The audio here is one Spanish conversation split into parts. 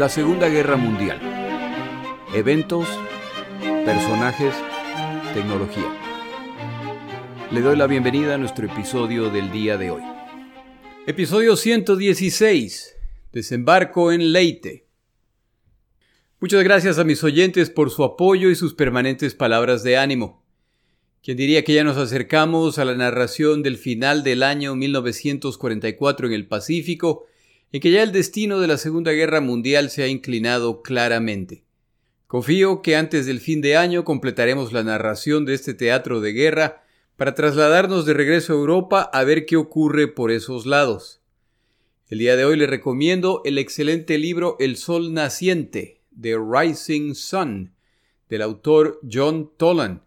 La Segunda Guerra Mundial. Eventos, personajes, tecnología. Le doy la bienvenida a nuestro episodio del día de hoy. Episodio 116. Desembarco en Leite. Muchas gracias a mis oyentes por su apoyo y sus permanentes palabras de ánimo. ¿Quién diría que ya nos acercamos a la narración del final del año 1944 en el Pacífico, en que ya el destino de la Segunda Guerra Mundial se ha inclinado claramente? Confío que antes del fin de año completaremos la narración de este teatro de guerra para trasladarnos de regreso a Europa a ver qué ocurre por esos lados. El día de hoy le recomiendo el excelente libro El Sol Naciente, The Rising Sun, del autor John Tolan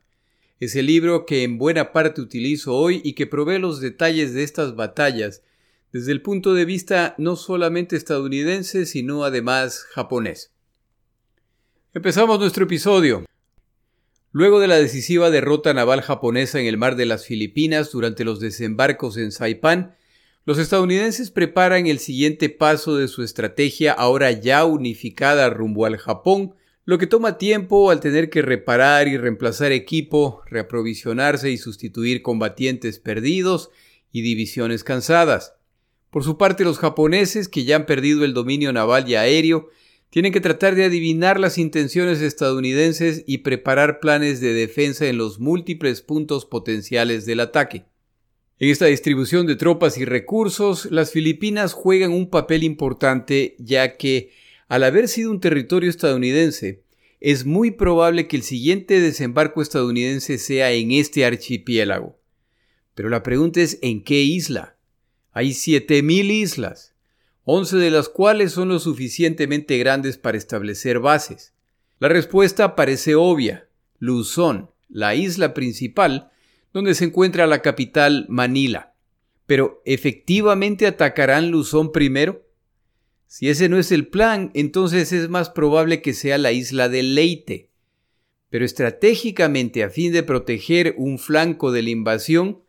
es el libro que en buena parte utilizo hoy y que provee los detalles de estas batallas desde el punto de vista no solamente estadounidense, sino además japonés. Empezamos nuestro episodio. Luego de la decisiva derrota naval japonesa en el mar de las Filipinas durante los desembarcos en Saipán, los estadounidenses preparan el siguiente paso de su estrategia ahora ya unificada rumbo al Japón, lo que toma tiempo al tener que reparar y reemplazar equipo, reaprovisionarse y sustituir combatientes perdidos y divisiones cansadas. Por su parte, los japoneses, que ya han perdido el dominio naval y aéreo, tienen que tratar de adivinar las intenciones estadounidenses y preparar planes de defensa en los múltiples puntos potenciales del ataque. En esta distribución de tropas y recursos, las Filipinas juegan un papel importante ya que al haber sido un territorio estadounidense, es muy probable que el siguiente desembarco estadounidense sea en este archipiélago. Pero la pregunta es ¿en qué isla? Hay 7.000 islas, 11 de las cuales son lo suficientemente grandes para establecer bases. La respuesta parece obvia. Luzón, la isla principal, donde se encuentra la capital Manila. Pero ¿efectivamente atacarán Luzón primero? Si ese no es el plan, entonces es más probable que sea la isla de Leyte. Pero estratégicamente, a fin de proteger un flanco de la invasión,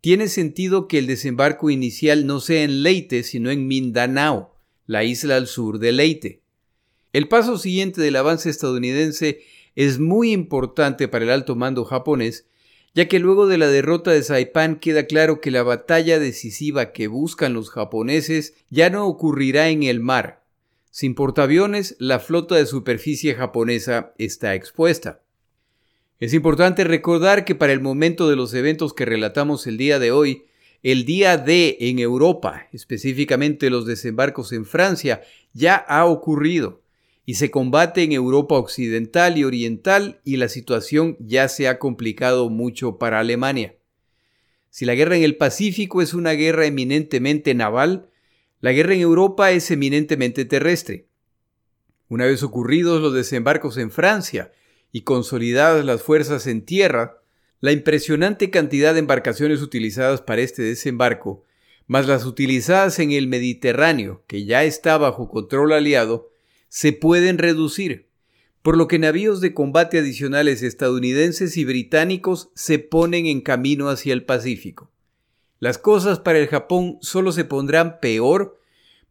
tiene sentido que el desembarco inicial no sea en Leyte, sino en Mindanao, la isla al sur de Leyte. El paso siguiente del avance estadounidense es muy importante para el alto mando japonés, ya que luego de la derrota de Saipán queda claro que la batalla decisiva que buscan los japoneses ya no ocurrirá en el mar. Sin portaaviones, la flota de superficie japonesa está expuesta. Es importante recordar que para el momento de los eventos que relatamos el día de hoy, el día D en Europa, específicamente los desembarcos en Francia, ya ha ocurrido y se combate en Europa occidental y oriental y la situación ya se ha complicado mucho para Alemania. Si la guerra en el Pacífico es una guerra eminentemente naval, la guerra en Europa es eminentemente terrestre. Una vez ocurridos los desembarcos en Francia y consolidadas las fuerzas en tierra, la impresionante cantidad de embarcaciones utilizadas para este desembarco, más las utilizadas en el Mediterráneo, que ya está bajo control aliado, se pueden reducir, por lo que navíos de combate adicionales estadounidenses y británicos se ponen en camino hacia el Pacífico. Las cosas para el Japón solo se pondrán peor,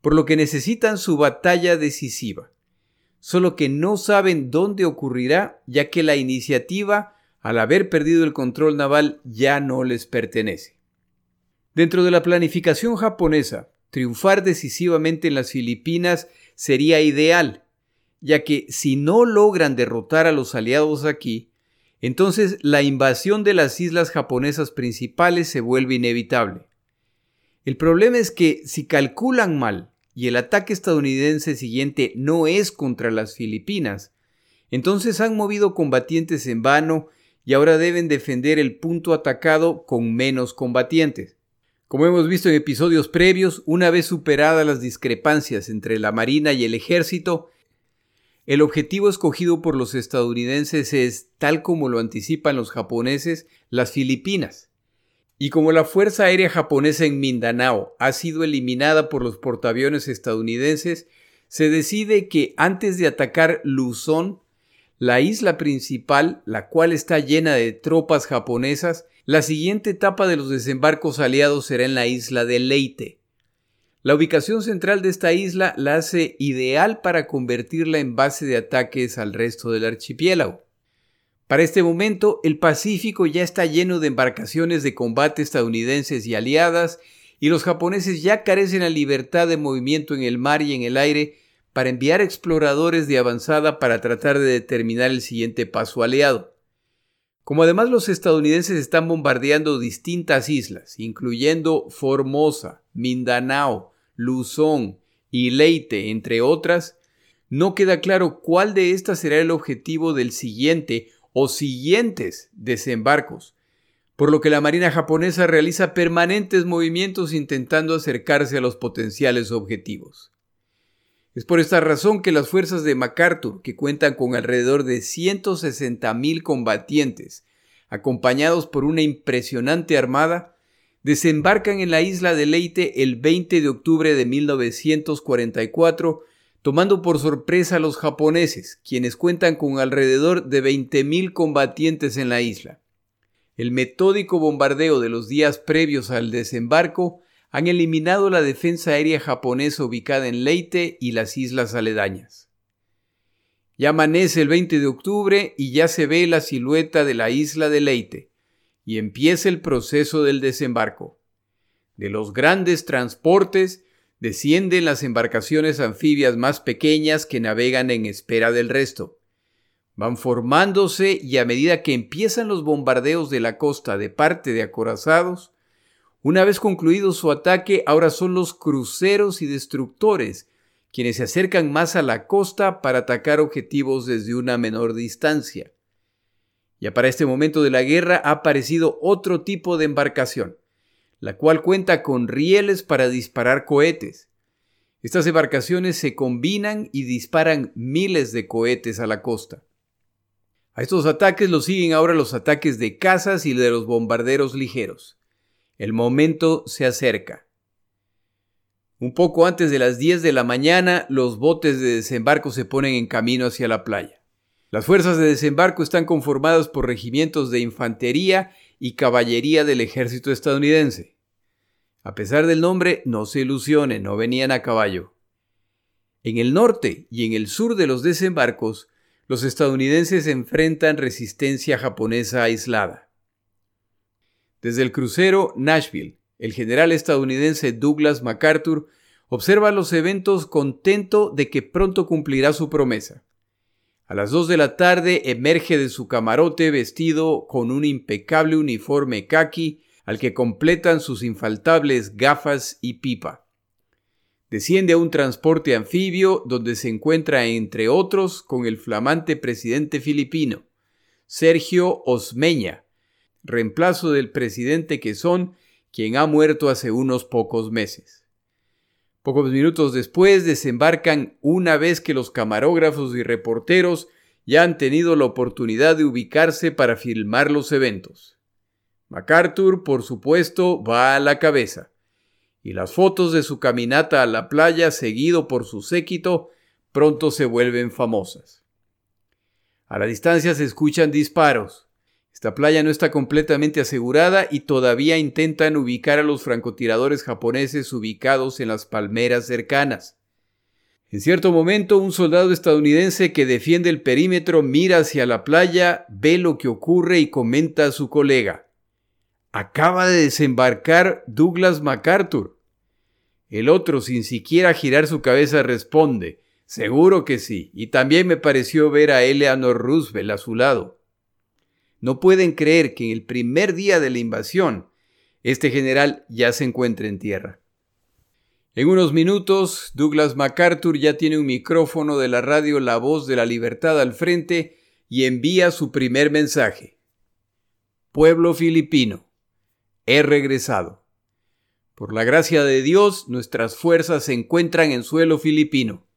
por lo que necesitan su batalla decisiva. Solo que no saben dónde ocurrirá, ya que la iniciativa, al haber perdido el control naval, ya no les pertenece. Dentro de la planificación japonesa, triunfar decisivamente en las Filipinas sería ideal, ya que si no logran derrotar a los aliados aquí, entonces la invasión de las islas japonesas principales se vuelve inevitable. El problema es que si calculan mal y el ataque estadounidense siguiente no es contra las Filipinas, entonces han movido combatientes en vano y ahora deben defender el punto atacado con menos combatientes. Como hemos visto en episodios previos, una vez superadas las discrepancias entre la Marina y el Ejército, el objetivo escogido por los estadounidenses es, tal como lo anticipan los japoneses, las Filipinas. Y como la Fuerza Aérea japonesa en Mindanao ha sido eliminada por los portaaviones estadounidenses, se decide que antes de atacar Luzón, la isla principal, la cual está llena de tropas japonesas, la siguiente etapa de los desembarcos aliados será en la isla de Leyte. La ubicación central de esta isla la hace ideal para convertirla en base de ataques al resto del archipiélago. Para este momento, el Pacífico ya está lleno de embarcaciones de combate estadounidenses y aliadas, y los japoneses ya carecen la libertad de movimiento en el mar y en el aire para enviar exploradores de avanzada para tratar de determinar el siguiente paso aliado. Como además los estadounidenses están bombardeando distintas islas, incluyendo Formosa, Mindanao, Luzón y Leyte, entre otras, no queda claro cuál de estas será el objetivo del siguiente o siguientes desembarcos, por lo que la Marina japonesa realiza permanentes movimientos intentando acercarse a los potenciales objetivos. Es por esta razón que las fuerzas de MacArthur, que cuentan con alrededor de 160.000 combatientes, acompañados por una impresionante armada, desembarcan en la isla de Leyte el 20 de octubre de 1944, tomando por sorpresa a los japoneses, quienes cuentan con alrededor de 20.000 combatientes en la isla. El metódico bombardeo de los días previos al desembarco han eliminado la defensa aérea japonesa ubicada en Leyte y las islas aledañas. Ya amanece el 20 de octubre y ya se ve la silueta de la isla de Leyte, y empieza el proceso del desembarco. De los grandes transportes descienden las embarcaciones anfibias más pequeñas que navegan en espera del resto. Van formándose y a medida que empiezan los bombardeos de la costa de parte de acorazados, una vez concluido su ataque, ahora son los cruceros y destructores quienes se acercan más a la costa para atacar objetivos desde una menor distancia. Ya para este momento de la guerra ha aparecido otro tipo de embarcación, la cual cuenta con rieles para disparar cohetes. Estas embarcaciones se combinan y disparan miles de cohetes a la costa. A estos ataques los siguen ahora los ataques de cazas y de los bombarderos ligeros. El momento se acerca. Un poco antes de las 10 de la mañana, los botes de desembarco se ponen en camino hacia la playa. Las fuerzas de desembarco están conformadas por regimientos de infantería y caballería del ejército estadounidense. A pesar del nombre, no se ilusionen, no venían a caballo. En el norte y en el sur de los desembarcos, los estadounidenses enfrentan resistencia japonesa aislada. Desde el crucero Nashville, el general estadounidense Douglas MacArthur observa los eventos contento de que pronto cumplirá su promesa. A las dos de la tarde emerge de su camarote vestido con un impecable uniforme khaki al que completan sus infaltables gafas y pipa. Desciende a un transporte anfibio donde se encuentra entre otros con el flamante presidente filipino, Sergio Osmeña, reemplazo del presidente Quezón, quien ha muerto hace unos pocos meses. Pocos minutos después desembarcan una vez que los camarógrafos y reporteros ya han tenido la oportunidad de ubicarse para filmar los eventos. MacArthur, por supuesto, va a la cabeza, y las fotos de su caminata a la playa seguido por su séquito pronto se vuelven famosas. A la distancia se escuchan disparos, esta playa no está completamente asegurada y todavía intentan ubicar a los francotiradores japoneses ubicados en las palmeras cercanas. En cierto momento, un soldado estadounidense que defiende el perímetro mira hacia la playa, ve lo que ocurre y comenta a su colega. Acaba de desembarcar Douglas MacArthur. El otro, sin siquiera girar su cabeza, responde, Seguro que sí, y también me pareció ver a Eleanor Roosevelt a su lado. No pueden creer que en el primer día de la invasión este general ya se encuentre en tierra. En unos minutos, Douglas MacArthur ya tiene un micrófono de la radio La Voz de la Libertad al frente y envía su primer mensaje. Pueblo filipino, he regresado. Por la gracia de Dios, nuestras fuerzas se encuentran en suelo filipino.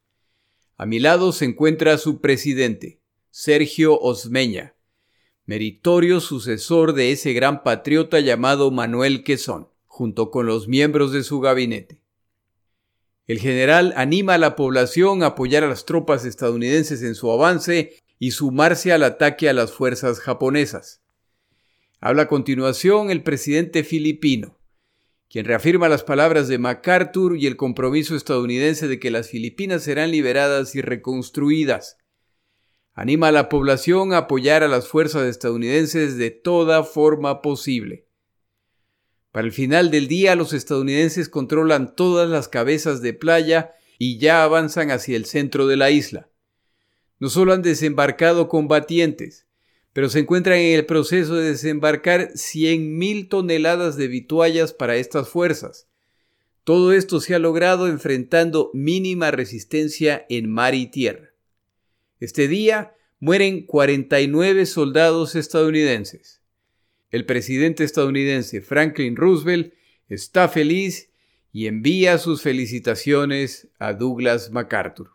A mi lado se encuentra su presidente, Sergio Osmeña, meritorio sucesor de ese gran patriota llamado Manuel Quesón, junto con los miembros de su gabinete. El general anima a la población a apoyar a las tropas estadounidenses en su avance y sumarse al ataque a las fuerzas japonesas. Habla a continuación el presidente filipino, quien reafirma las palabras de MacArthur y el compromiso estadounidense de que las Filipinas serán liberadas y reconstruidas. Anima a la población a apoyar a las fuerzas estadounidenses de toda forma posible. Para el final del día, los estadounidenses controlan todas las cabezas de playa y ya avanzan hacia el centro de la isla. No solo han desembarcado combatientes, pero se encuentran en el proceso de desembarcar 100.000 toneladas de vituallas para estas fuerzas. Todo esto se ha logrado enfrentando mínima resistencia en mar y tierra. Este día mueren 49 soldados estadounidenses. El presidente estadounidense Franklin Roosevelt está feliz y envía sus felicitaciones a Douglas MacArthur.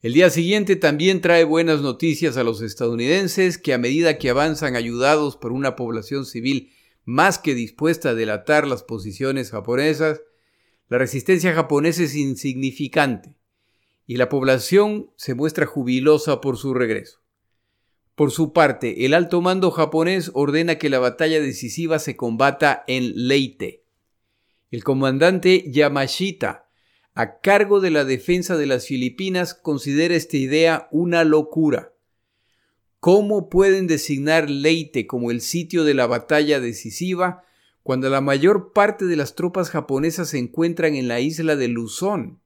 El día siguiente también trae buenas noticias a los estadounidenses que a medida que avanzan ayudados por una población civil más que dispuesta a delatar las posiciones japonesas, la resistencia japonesa es insignificante y la población se muestra jubilosa por su regreso. Por su parte, el alto mando japonés ordena que la batalla decisiva se combata en Leyte. El comandante Yamashita a cargo de la defensa de las Filipinas considera esta idea una locura. ¿Cómo pueden designar Leyte como el sitio de la batalla decisiva cuando la mayor parte de las tropas japonesas se encuentran en la isla de Luzón?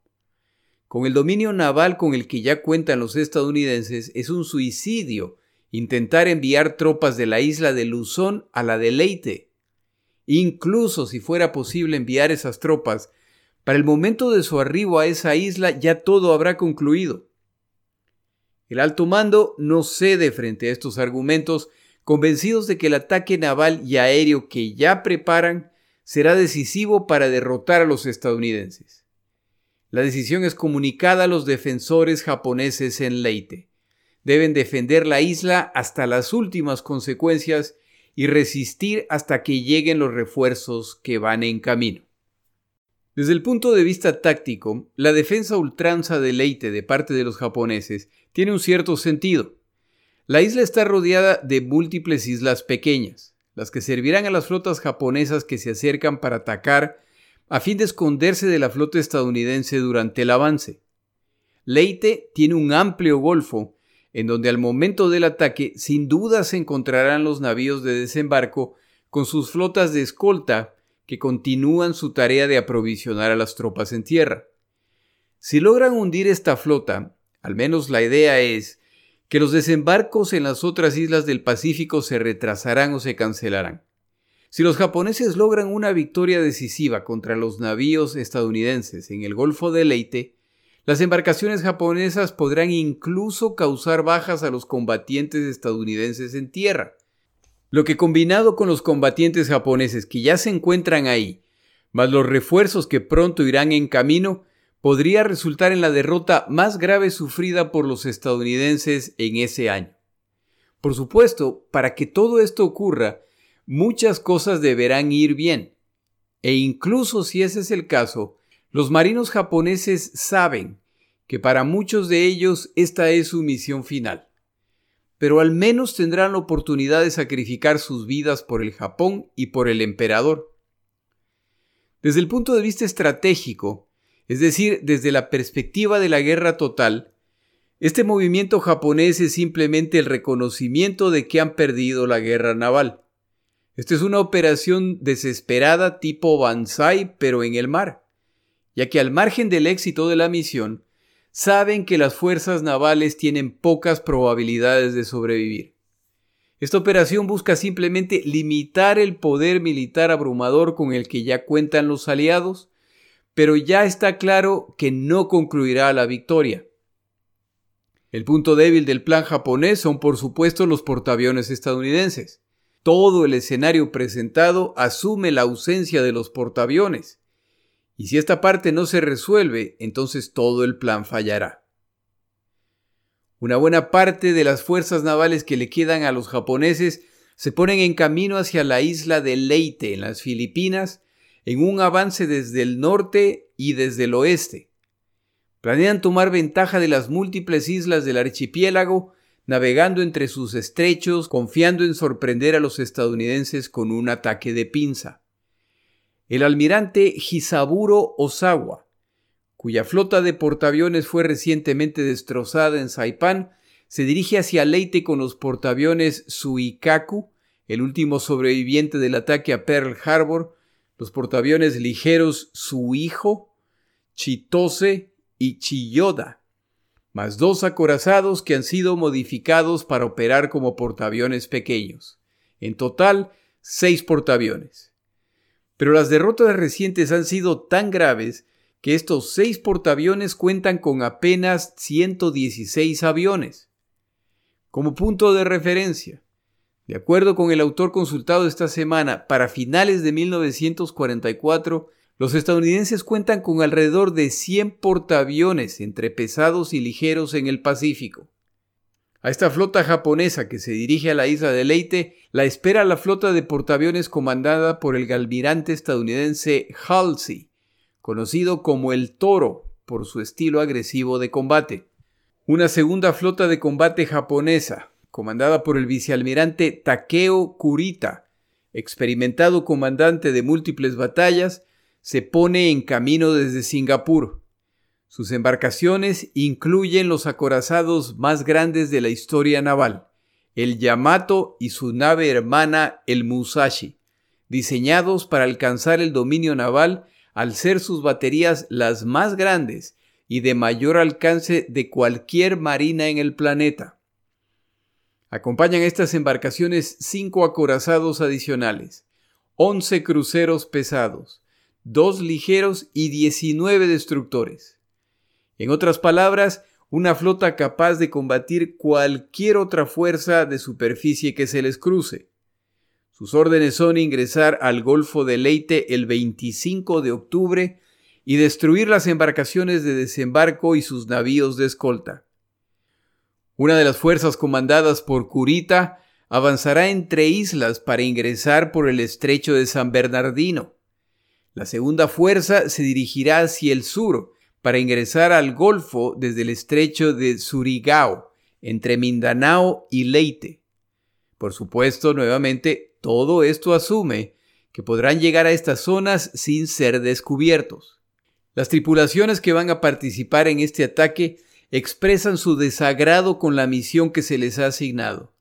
Con el dominio naval con el que ya cuentan los estadounidenses, es un suicidio intentar enviar tropas de la isla de Luzón a la de Leyte. Incluso si fuera posible enviar esas tropas para el momento de su arribo a esa isla ya todo habrá concluido. El alto mando no cede frente a estos argumentos, convencidos de que el ataque naval y aéreo que ya preparan será decisivo para derrotar a los estadounidenses. La decisión es comunicada a los defensores japoneses en Leyte. Deben defender la isla hasta las últimas consecuencias y resistir hasta que lleguen los refuerzos que van en camino. Desde el punto de vista táctico, la defensa ultranza de Leyte de parte de los japoneses tiene un cierto sentido. La isla está rodeada de múltiples islas pequeñas, las que servirán a las flotas japonesas que se acercan para atacar a fin de esconderse de la flota estadounidense durante el avance. Leyte tiene un amplio golfo en donde al momento del ataque sin duda se encontrarán los navíos de desembarco con sus flotas de escolta que continúan su tarea de aprovisionar a las tropas en tierra. Si logran hundir esta flota, al menos la idea es que los desembarcos en las otras islas del Pacífico se retrasarán o se cancelarán. Si los japoneses logran una victoria decisiva contra los navíos estadounidenses en el Golfo de Leyte, las embarcaciones japonesas podrán incluso causar bajas a los combatientes estadounidenses en tierra. Lo que combinado con los combatientes japoneses que ya se encuentran ahí, más los refuerzos que pronto irán en camino, podría resultar en la derrota más grave sufrida por los estadounidenses en ese año. Por supuesto, para que todo esto ocurra, muchas cosas deberán ir bien. E incluso si ese es el caso, los marinos japoneses saben que para muchos de ellos esta es su misión final pero al menos tendrán la oportunidad de sacrificar sus vidas por el Japón y por el emperador. Desde el punto de vista estratégico, es decir, desde la perspectiva de la guerra total, este movimiento japonés es simplemente el reconocimiento de que han perdido la guerra naval. Esta es una operación desesperada tipo Banzai, pero en el mar, ya que al margen del éxito de la misión, saben que las fuerzas navales tienen pocas probabilidades de sobrevivir. Esta operación busca simplemente limitar el poder militar abrumador con el que ya cuentan los aliados, pero ya está claro que no concluirá la victoria. El punto débil del plan japonés son por supuesto los portaaviones estadounidenses. Todo el escenario presentado asume la ausencia de los portaaviones. Y si esta parte no se resuelve, entonces todo el plan fallará. Una buena parte de las fuerzas navales que le quedan a los japoneses se ponen en camino hacia la isla de Leyte, en las Filipinas, en un avance desde el norte y desde el oeste. Planean tomar ventaja de las múltiples islas del archipiélago, navegando entre sus estrechos, confiando en sorprender a los estadounidenses con un ataque de pinza. El almirante Hisaburo Osawa, cuya flota de portaaviones fue recientemente destrozada en Saipan, se dirige hacia Leyte con los portaaviones Suikaku, el último sobreviviente del ataque a Pearl Harbor, los portaaviones ligeros Suijo, Chitose y Chiyoda, más dos acorazados que han sido modificados para operar como portaaviones pequeños. En total, seis portaaviones. Pero las derrotas recientes han sido tan graves que estos seis portaaviones cuentan con apenas 116 aviones. Como punto de referencia, de acuerdo con el autor consultado esta semana, para finales de 1944, los estadounidenses cuentan con alrededor de 100 portaaviones entre pesados y ligeros en el Pacífico. A esta flota japonesa que se dirige a la isla de Leyte la espera la flota de portaaviones comandada por el almirante estadounidense Halsey, conocido como el Toro por su estilo agresivo de combate. Una segunda flota de combate japonesa, comandada por el vicealmirante Takeo Kurita, experimentado comandante de múltiples batallas, se pone en camino desde Singapur. Sus embarcaciones incluyen los acorazados más grandes de la historia naval, el Yamato y su nave hermana el Musashi, diseñados para alcanzar el dominio naval al ser sus baterías las más grandes y de mayor alcance de cualquier marina en el planeta. Acompañan estas embarcaciones cinco acorazados adicionales, once cruceros pesados, dos ligeros y 19 destructores. En otras palabras, una flota capaz de combatir cualquier otra fuerza de superficie que se les cruce. Sus órdenes son ingresar al Golfo de Leyte el 25 de octubre y destruir las embarcaciones de desembarco y sus navíos de escolta. Una de las fuerzas comandadas por Curita avanzará entre islas para ingresar por el estrecho de San Bernardino. La segunda fuerza se dirigirá hacia el sur, para ingresar al Golfo desde el estrecho de Surigao, entre Mindanao y Leyte. Por supuesto, nuevamente, todo esto asume que podrán llegar a estas zonas sin ser descubiertos. Las tripulaciones que van a participar en este ataque expresan su desagrado con la misión que se les ha asignado.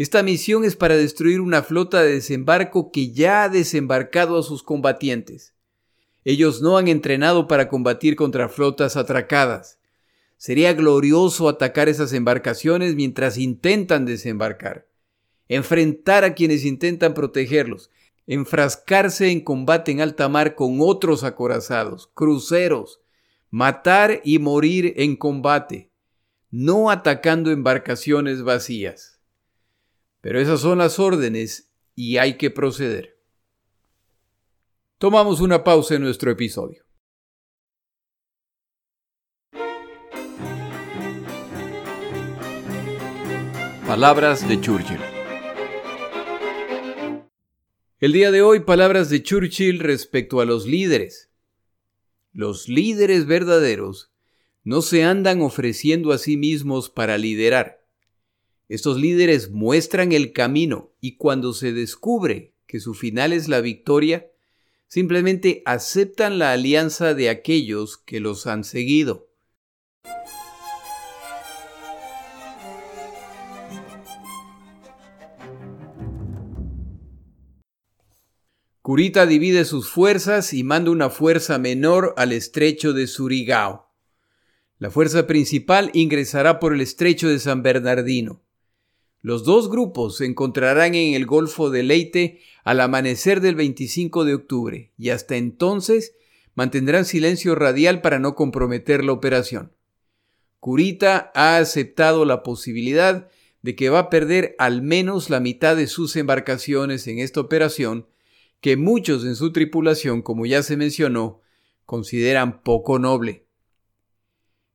Esta misión es para destruir una flota de desembarco que ya ha desembarcado a sus combatientes. Ellos no han entrenado para combatir contra flotas atracadas. Sería glorioso atacar esas embarcaciones mientras intentan desembarcar, enfrentar a quienes intentan protegerlos, enfrascarse en combate en alta mar con otros acorazados, cruceros, matar y morir en combate, no atacando embarcaciones vacías. Pero esas son las órdenes y hay que proceder. Tomamos una pausa en nuestro episodio. Palabras de Churchill. El día de hoy, palabras de Churchill respecto a los líderes. Los líderes verdaderos no se andan ofreciendo a sí mismos para liderar. Estos líderes muestran el camino y cuando se descubre que su final es la victoria, simplemente aceptan la alianza de aquellos que los han seguido. Kurita divide sus fuerzas y manda una fuerza menor al estrecho de Surigao. La fuerza principal ingresará por el estrecho de San Bernardino. Los dos grupos se encontrarán en el Golfo de Leyte al amanecer del 25 de octubre y hasta entonces mantendrán silencio radial para no comprometer la operación. Curita ha aceptado la posibilidad de que va a perder al menos la mitad de sus embarcaciones en esta operación, que muchos en su tripulación, como ya se mencionó, consideran poco noble.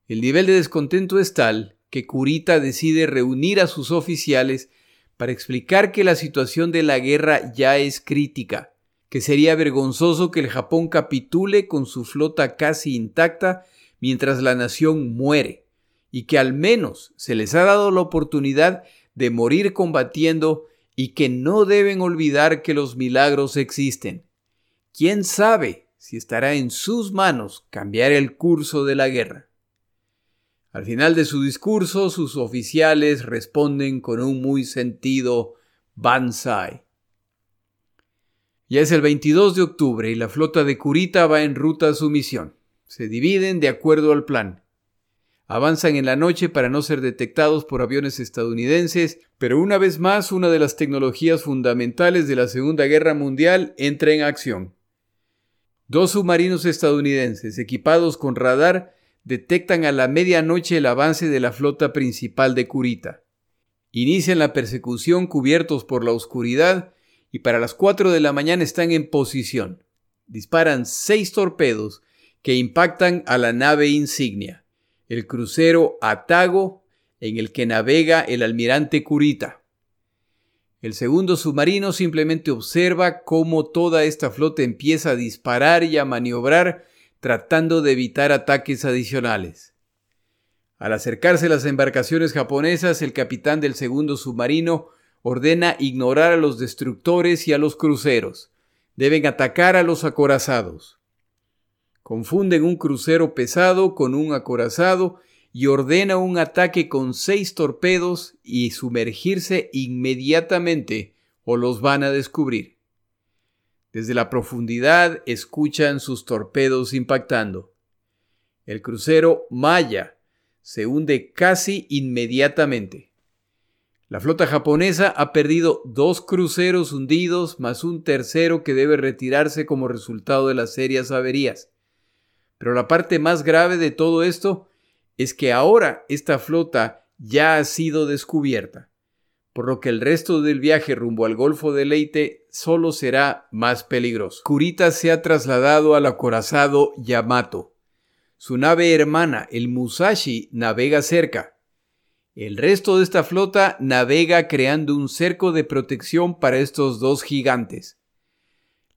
El nivel de descontento es tal que Kurita decide reunir a sus oficiales para explicar que la situación de la guerra ya es crítica, que sería vergonzoso que el Japón capitule con su flota casi intacta mientras la nación muere, y que al menos se les ha dado la oportunidad de morir combatiendo y que no deben olvidar que los milagros existen, ¿quién sabe si estará en sus manos cambiar el curso de la guerra? Al final de su discurso, sus oficiales responden con un muy sentido Banzai. Ya es el 22 de octubre y la flota de Kurita va en ruta a su misión. Se dividen de acuerdo al plan. Avanzan en la noche para no ser detectados por aviones estadounidenses, pero una vez más una de las tecnologías fundamentales de la Segunda Guerra Mundial entra en acción. Dos submarinos estadounidenses equipados con radar detectan a la medianoche el avance de la flota principal de Kurita. Inician la persecución cubiertos por la oscuridad y para las 4 de la mañana están en posición. Disparan seis torpedos que impactan a la nave insignia el crucero Atago en el que navega el almirante Kurita. El segundo submarino simplemente observa cómo toda esta flota empieza a disparar y a maniobrar tratando de evitar ataques adicionales. Al acercarse las embarcaciones japonesas, el capitán del segundo submarino ordena ignorar a los destructores y a los cruceros. Deben atacar a los acorazados. Confunden un crucero pesado con un acorazado y ordena un ataque con seis torpedos y sumergirse inmediatamente o los van a descubrir. Desde la profundidad escuchan sus torpedos impactando. El crucero Maya se hunde casi inmediatamente. La flota japonesa ha perdido dos cruceros hundidos más un tercero que debe retirarse como resultado de las serias averías. Pero la parte más grave de todo esto es que ahora esta flota ya ha sido descubierta, por lo que el resto del viaje rumbo al Golfo de Leyte solo será más peligroso. Kurita se ha trasladado al acorazado Yamato. Su nave hermana, el Musashi, navega cerca. El resto de esta flota navega creando un cerco de protección para estos dos gigantes.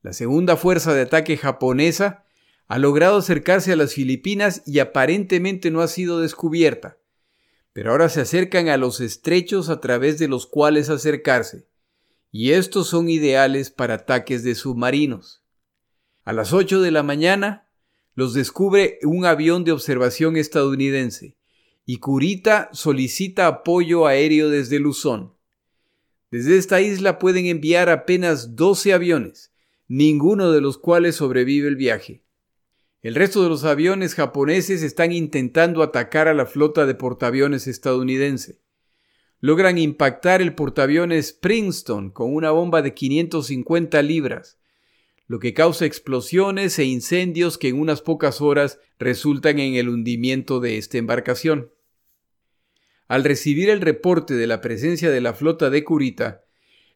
La segunda fuerza de ataque japonesa ha logrado acercarse a las Filipinas y aparentemente no ha sido descubierta, pero ahora se acercan a los estrechos a través de los cuales acercarse, y estos son ideales para ataques de submarinos. A las 8 de la mañana los descubre un avión de observación estadounidense, y Kurita solicita apoyo aéreo desde Luzón. Desde esta isla pueden enviar apenas 12 aviones, ninguno de los cuales sobrevive el viaje. El resto de los aviones japoneses están intentando atacar a la flota de portaaviones estadounidense. Logran impactar el portaaviones Princeton con una bomba de 550 libras, lo que causa explosiones e incendios que en unas pocas horas resultan en el hundimiento de esta embarcación. Al recibir el reporte de la presencia de la flota de Kurita,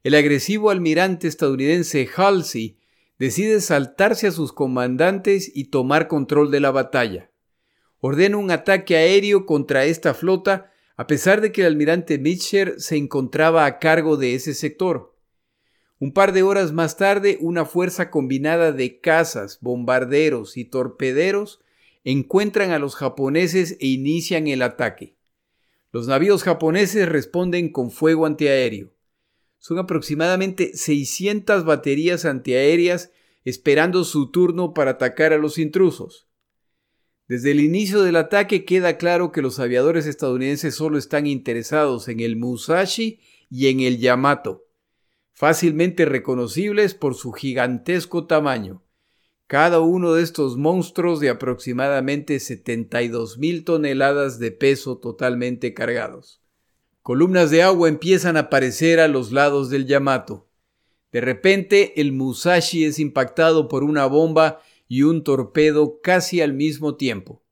el agresivo almirante estadounidense Halsey decide saltarse a sus comandantes y tomar control de la batalla. Ordena un ataque aéreo contra esta flota a pesar de que el almirante Mitcher se encontraba a cargo de ese sector. Un par de horas más tarde, una fuerza combinada de cazas, bombarderos y torpederos encuentran a los japoneses e inician el ataque. Los navíos japoneses responden con fuego antiaéreo. Son aproximadamente 600 baterías antiaéreas esperando su turno para atacar a los intrusos. Desde el inicio del ataque queda claro que los aviadores estadounidenses solo están interesados en el Musashi y en el Yamato, fácilmente reconocibles por su gigantesco tamaño. Cada uno de estos monstruos de aproximadamente 72 mil toneladas de peso totalmente cargados. Columnas de agua empiezan a aparecer a los lados del Yamato. De repente, el Musashi es impactado por una bomba y un torpedo casi al mismo tiempo.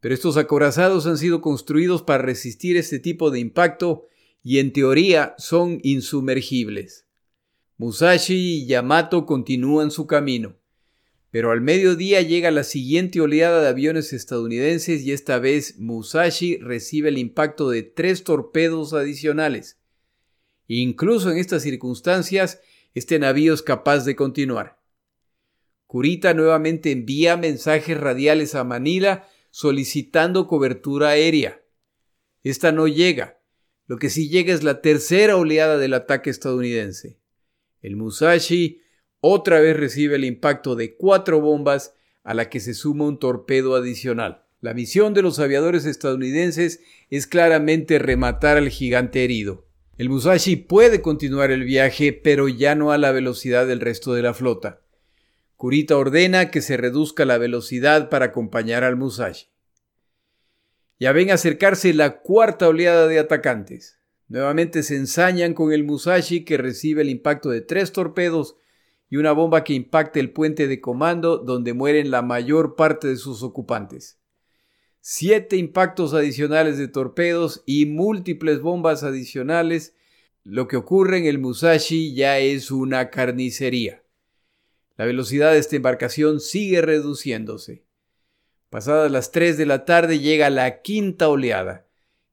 Pero estos acorazados han sido construidos para resistir este tipo de impacto y en teoría son insumergibles. Musashi y Yamato continúan su camino. Pero al mediodía llega la siguiente oleada de aviones estadounidenses y esta vez Musashi recibe el impacto de tres torpedos adicionales. Incluso en estas circunstancias, este navío es capaz de continuar. Kurita nuevamente envía mensajes radiales a Manila solicitando cobertura aérea. Esta no llega. Lo que sí llega es la tercera oleada del ataque estadounidense. El Musashi otra vez recibe el impacto de cuatro bombas a la que se suma un torpedo adicional. La misión de los aviadores estadounidenses es claramente rematar al gigante herido. El Musashi puede continuar el viaje, pero ya no a la velocidad del resto de la flota. Kurita ordena que se reduzca la velocidad para acompañar al Musashi. Ya ven acercarse la cuarta oleada de atacantes. Nuevamente se ensañan con el Musashi que recibe el impacto de tres torpedos y una bomba que impacta el puente de comando donde mueren la mayor parte de sus ocupantes. Siete impactos adicionales de torpedos y múltiples bombas adicionales. Lo que ocurre en el Musashi ya es una carnicería. La velocidad de esta embarcación sigue reduciéndose. Pasadas las 3 de la tarde llega la quinta oleada,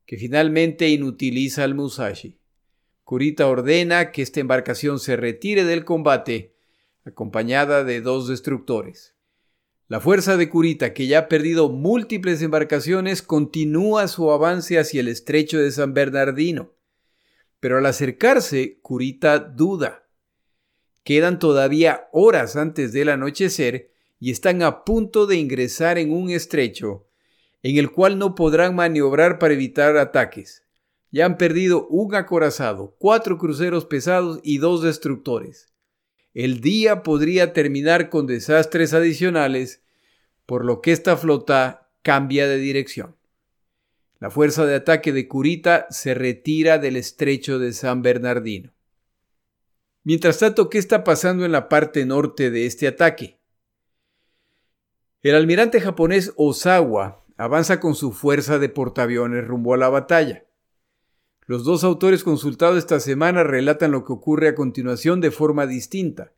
que finalmente inutiliza al Musashi. Kurita ordena que esta embarcación se retire del combate, acompañada de dos destructores. La fuerza de Kurita, que ya ha perdido múltiples embarcaciones, continúa su avance hacia el estrecho de San Bernardino. Pero al acercarse, Kurita duda. Quedan todavía horas antes del anochecer y están a punto de ingresar en un estrecho en el cual no podrán maniobrar para evitar ataques. Ya han perdido un acorazado, cuatro cruceros pesados y dos destructores. El día podría terminar con desastres adicionales, por lo que esta flota cambia de dirección. La fuerza de ataque de Curita se retira del estrecho de San Bernardino. Mientras tanto, ¿qué está pasando en la parte norte de este ataque? El almirante japonés Osawa avanza con su fuerza de portaaviones rumbo a la batalla. Los dos autores consultados esta semana relatan lo que ocurre a continuación de forma distinta.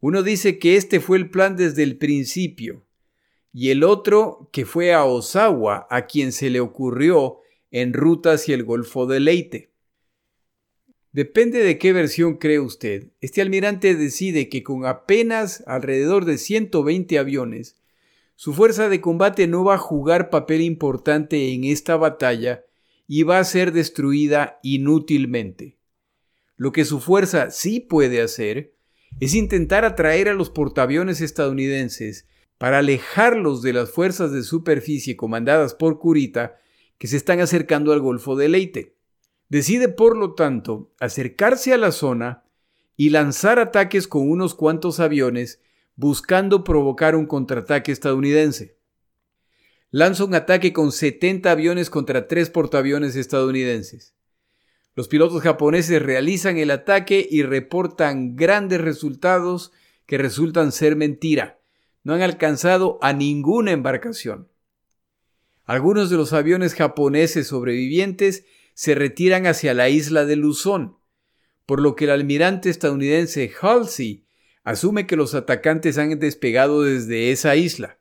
Uno dice que este fue el plan desde el principio, y el otro que fue a Osawa a quien se le ocurrió en ruta hacia el Golfo de Leyte. Depende de qué versión cree usted. Este almirante decide que con apenas alrededor de 120 aviones, su fuerza de combate no va a jugar papel importante en esta batalla y va a ser destruida inútilmente. Lo que su fuerza sí puede hacer es intentar atraer a los portaaviones estadounidenses para alejarlos de las fuerzas de superficie comandadas por Kurita que se están acercando al Golfo de Leyte. Decide, por lo tanto, acercarse a la zona y lanzar ataques con unos cuantos aviones buscando provocar un contraataque estadounidense lanza un ataque con 70 aviones contra tres portaaviones estadounidenses. Los pilotos japoneses realizan el ataque y reportan grandes resultados que resultan ser mentira. No han alcanzado a ninguna embarcación. Algunos de los aviones japoneses sobrevivientes se retiran hacia la isla de Luzón, por lo que el almirante estadounidense Halsey asume que los atacantes han despegado desde esa isla.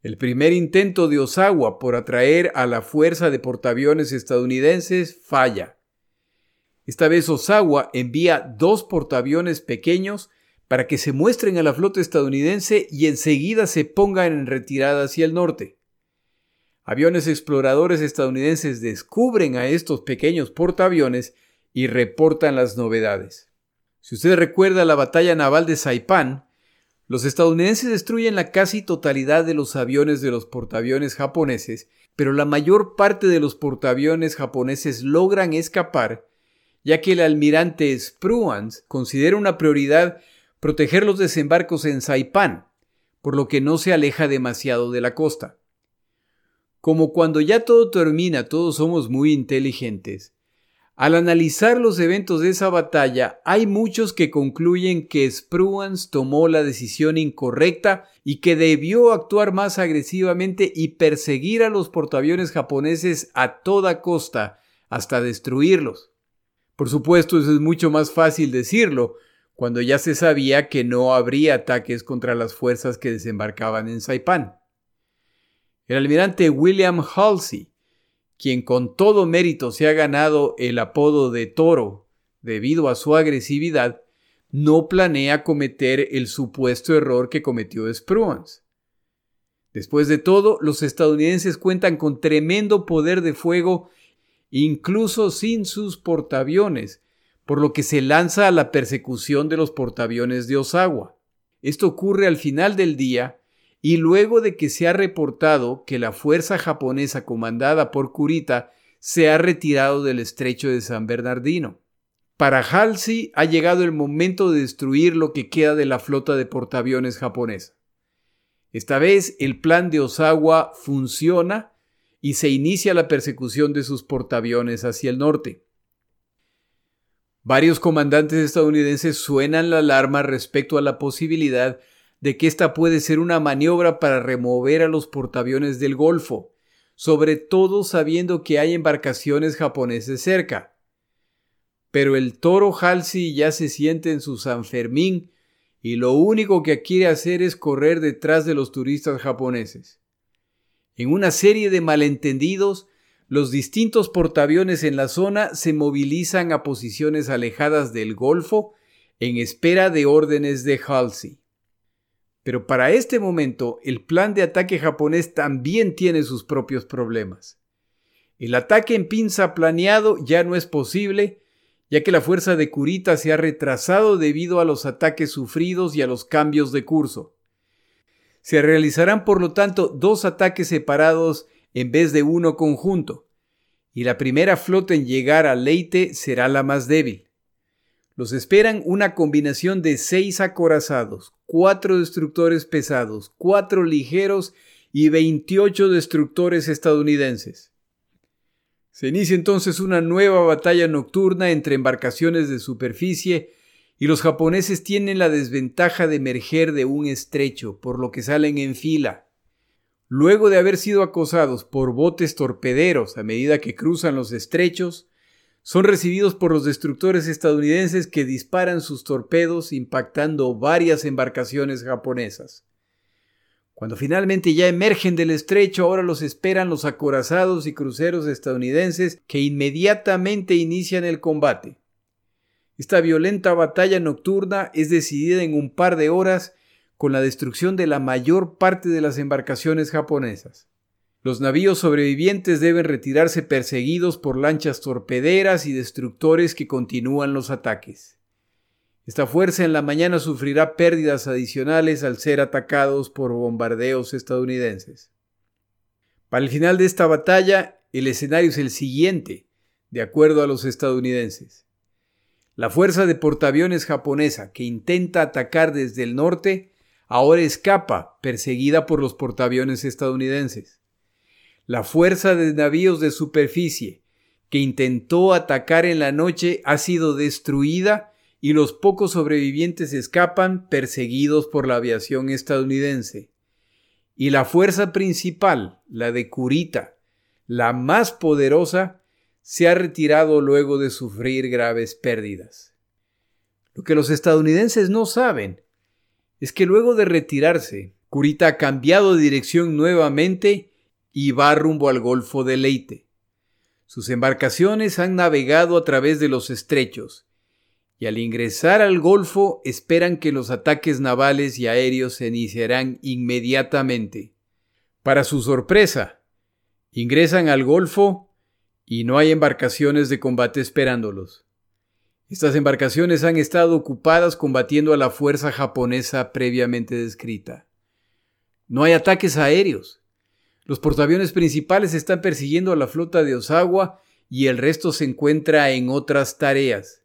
El primer intento de Osawa por atraer a la fuerza de portaaviones estadounidenses falla. Esta vez Osawa envía dos portaaviones pequeños para que se muestren a la flota estadounidense y enseguida se pongan en retirada hacia el norte. Aviones exploradores estadounidenses descubren a estos pequeños portaaviones y reportan las novedades. Si usted recuerda la batalla naval de Saipan, los estadounidenses destruyen la casi totalidad de los aviones de los portaaviones japoneses, pero la mayor parte de los portaaviones japoneses logran escapar, ya que el almirante Spruance considera una prioridad proteger los desembarcos en Saipan, por lo que no se aleja demasiado de la costa. Como cuando ya todo termina todos somos muy inteligentes, al analizar los eventos de esa batalla, hay muchos que concluyen que Spruance tomó la decisión incorrecta y que debió actuar más agresivamente y perseguir a los portaaviones japoneses a toda costa hasta destruirlos. Por supuesto, eso es mucho más fácil decirlo, cuando ya se sabía que no habría ataques contra las fuerzas que desembarcaban en Saipan. El almirante William Halsey quien con todo mérito se ha ganado el apodo de toro debido a su agresividad, no planea cometer el supuesto error que cometió Spruance. Después de todo, los estadounidenses cuentan con tremendo poder de fuego incluso sin sus portaaviones, por lo que se lanza a la persecución de los portaaviones de Osawa. Esto ocurre al final del día y luego de que se ha reportado que la fuerza japonesa comandada por Kurita se ha retirado del estrecho de San Bernardino. Para Halsey ha llegado el momento de destruir lo que queda de la flota de portaaviones japonesa. Esta vez el plan de Osawa funciona y se inicia la persecución de sus portaaviones hacia el norte. Varios comandantes estadounidenses suenan la alarma respecto a la posibilidad de que esta puede ser una maniobra para remover a los portaaviones del Golfo, sobre todo sabiendo que hay embarcaciones japoneses cerca. Pero el toro Halsey ya se siente en su San Fermín y lo único que quiere hacer es correr detrás de los turistas japoneses. En una serie de malentendidos, los distintos portaaviones en la zona se movilizan a posiciones alejadas del Golfo en espera de órdenes de Halsey. Pero para este momento, el plan de ataque japonés también tiene sus propios problemas. El ataque en pinza planeado ya no es posible, ya que la fuerza de Kurita se ha retrasado debido a los ataques sufridos y a los cambios de curso. Se realizarán por lo tanto dos ataques separados en vez de uno conjunto, y la primera flota en llegar a Leite será la más débil. Los esperan una combinación de seis acorazados, cuatro destructores pesados, cuatro ligeros y 28 destructores estadounidenses. Se inicia entonces una nueva batalla nocturna entre embarcaciones de superficie y los japoneses tienen la desventaja de emerger de un estrecho, por lo que salen en fila. Luego de haber sido acosados por botes torpederos a medida que cruzan los estrechos, son recibidos por los destructores estadounidenses que disparan sus torpedos impactando varias embarcaciones japonesas. Cuando finalmente ya emergen del estrecho, ahora los esperan los acorazados y cruceros estadounidenses que inmediatamente inician el combate. Esta violenta batalla nocturna es decidida en un par de horas con la destrucción de la mayor parte de las embarcaciones japonesas. Los navíos sobrevivientes deben retirarse perseguidos por lanchas torpederas y destructores que continúan los ataques. Esta fuerza en la mañana sufrirá pérdidas adicionales al ser atacados por bombardeos estadounidenses. Para el final de esta batalla, el escenario es el siguiente, de acuerdo a los estadounidenses. La fuerza de portaaviones japonesa que intenta atacar desde el norte ahora escapa, perseguida por los portaaviones estadounidenses. La fuerza de navíos de superficie que intentó atacar en la noche ha sido destruida y los pocos sobrevivientes escapan perseguidos por la aviación estadounidense. Y la fuerza principal, la de Kurita, la más poderosa, se ha retirado luego de sufrir graves pérdidas. Lo que los estadounidenses no saben es que luego de retirarse, Kurita ha cambiado de dirección nuevamente y va rumbo al Golfo de Leyte. Sus embarcaciones han navegado a través de los estrechos y al ingresar al Golfo esperan que los ataques navales y aéreos se iniciarán inmediatamente. Para su sorpresa, ingresan al Golfo y no hay embarcaciones de combate esperándolos. Estas embarcaciones han estado ocupadas combatiendo a la fuerza japonesa previamente descrita. No hay ataques aéreos. Los portaaviones principales están persiguiendo a la flota de Osawa y el resto se encuentra en otras tareas.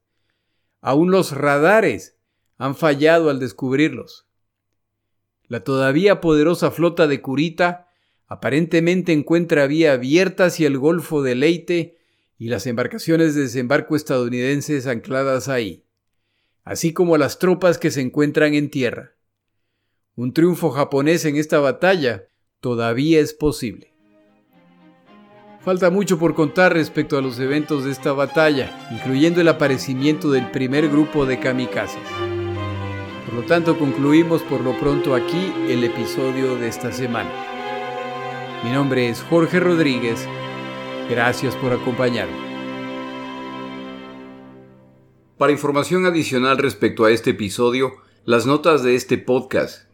Aún los radares han fallado al descubrirlos. La todavía poderosa flota de Kurita Aparentemente encuentra vía abierta hacia el Golfo de Leyte y las embarcaciones de desembarco estadounidenses ancladas ahí, así como las tropas que se encuentran en tierra. Un triunfo japonés en esta batalla todavía es posible. Falta mucho por contar respecto a los eventos de esta batalla, incluyendo el aparecimiento del primer grupo de kamikazes. Por lo tanto, concluimos por lo pronto aquí el episodio de esta semana. Mi nombre es Jorge Rodríguez. Gracias por acompañarme. Para información adicional respecto a este episodio, las notas de este podcast,